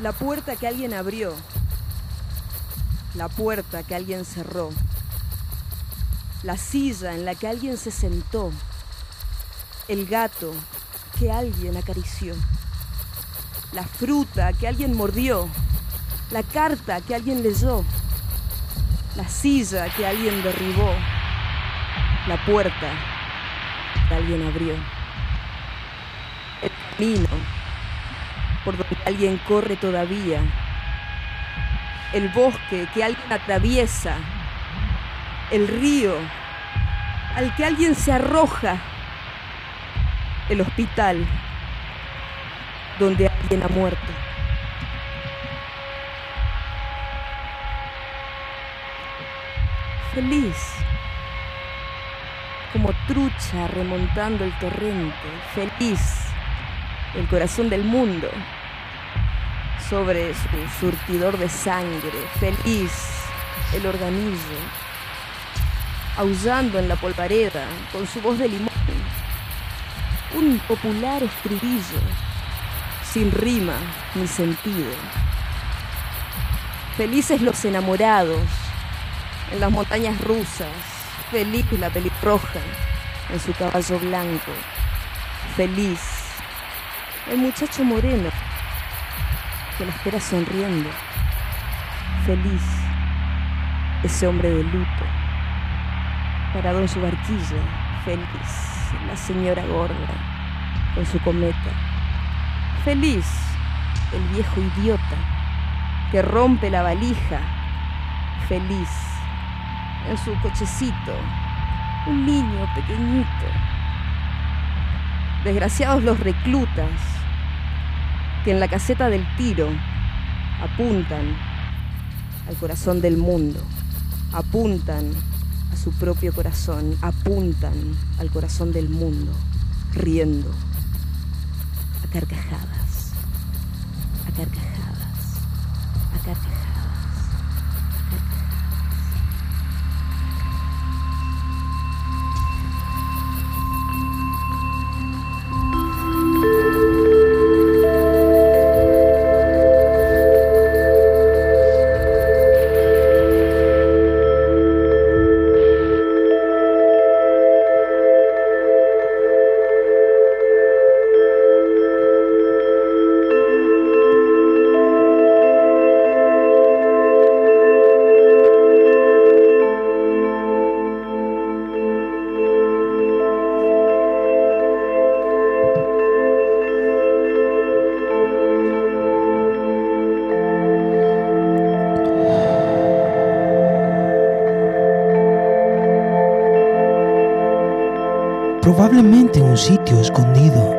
La puerta que alguien abrió. La puerta que alguien cerró. La silla en la que alguien se sentó. El gato que alguien acarició. La fruta que alguien mordió. La carta que alguien leyó. La silla que alguien derribó. La puerta que alguien abrió. El camino por donde alguien corre todavía. El bosque que alguien atraviesa. El río al que alguien se arroja. El hospital donde alguien ha muerto. Feliz, como trucha remontando el torrente, feliz, el corazón del mundo, sobre su surtidor de sangre, feliz, el organillo, aullando en la polvareda con su voz de limón, un popular estribillo sin rima ni sentido. Felices los enamorados en las montañas rusas, feliz la pelirroja en su caballo blanco, feliz el muchacho moreno que la espera sonriendo, feliz ese hombre de luto, parado en su barquilla, feliz la señora gorda con su cometa, feliz el viejo idiota que rompe la valija, feliz en su cochecito, un niño pequeñito. Desgraciados los reclutas que en la caseta del tiro apuntan al corazón del mundo, apuntan a su propio corazón, apuntan al corazón del mundo, riendo, a carcajadas, a carcajadas, a carcajadas. Probablemente en un sitio escondido,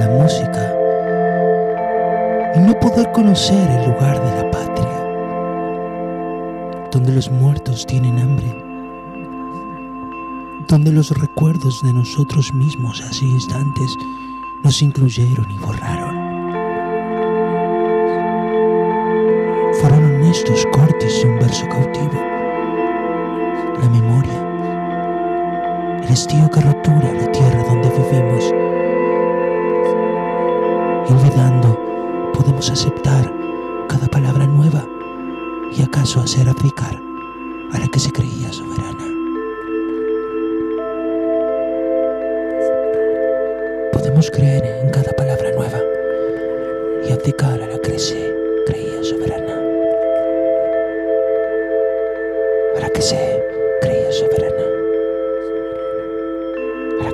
la música, y no poder conocer el lugar de la patria, donde los muertos tienen hambre, donde los recuerdos de nosotros mismos hace instantes nos incluyeron y borraron. Fueron honestos cortes de un verso cautivo, la memoria el que rotura la tierra donde vivimos. Olvidando, podemos aceptar cada palabra nueva y acaso hacer abdicar a la que se creía soberana. Podemos creer en cada palabra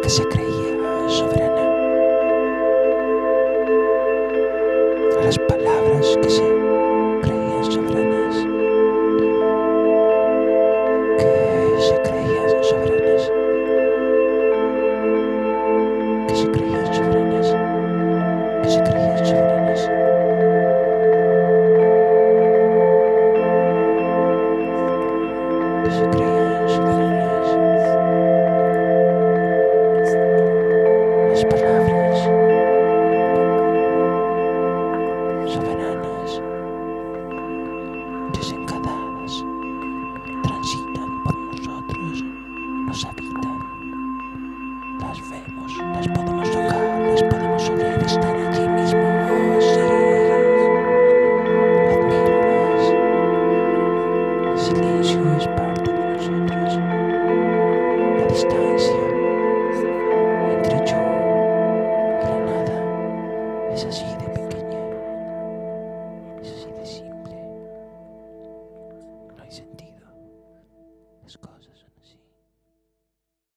que se creía soberana, a las palabras que se es así.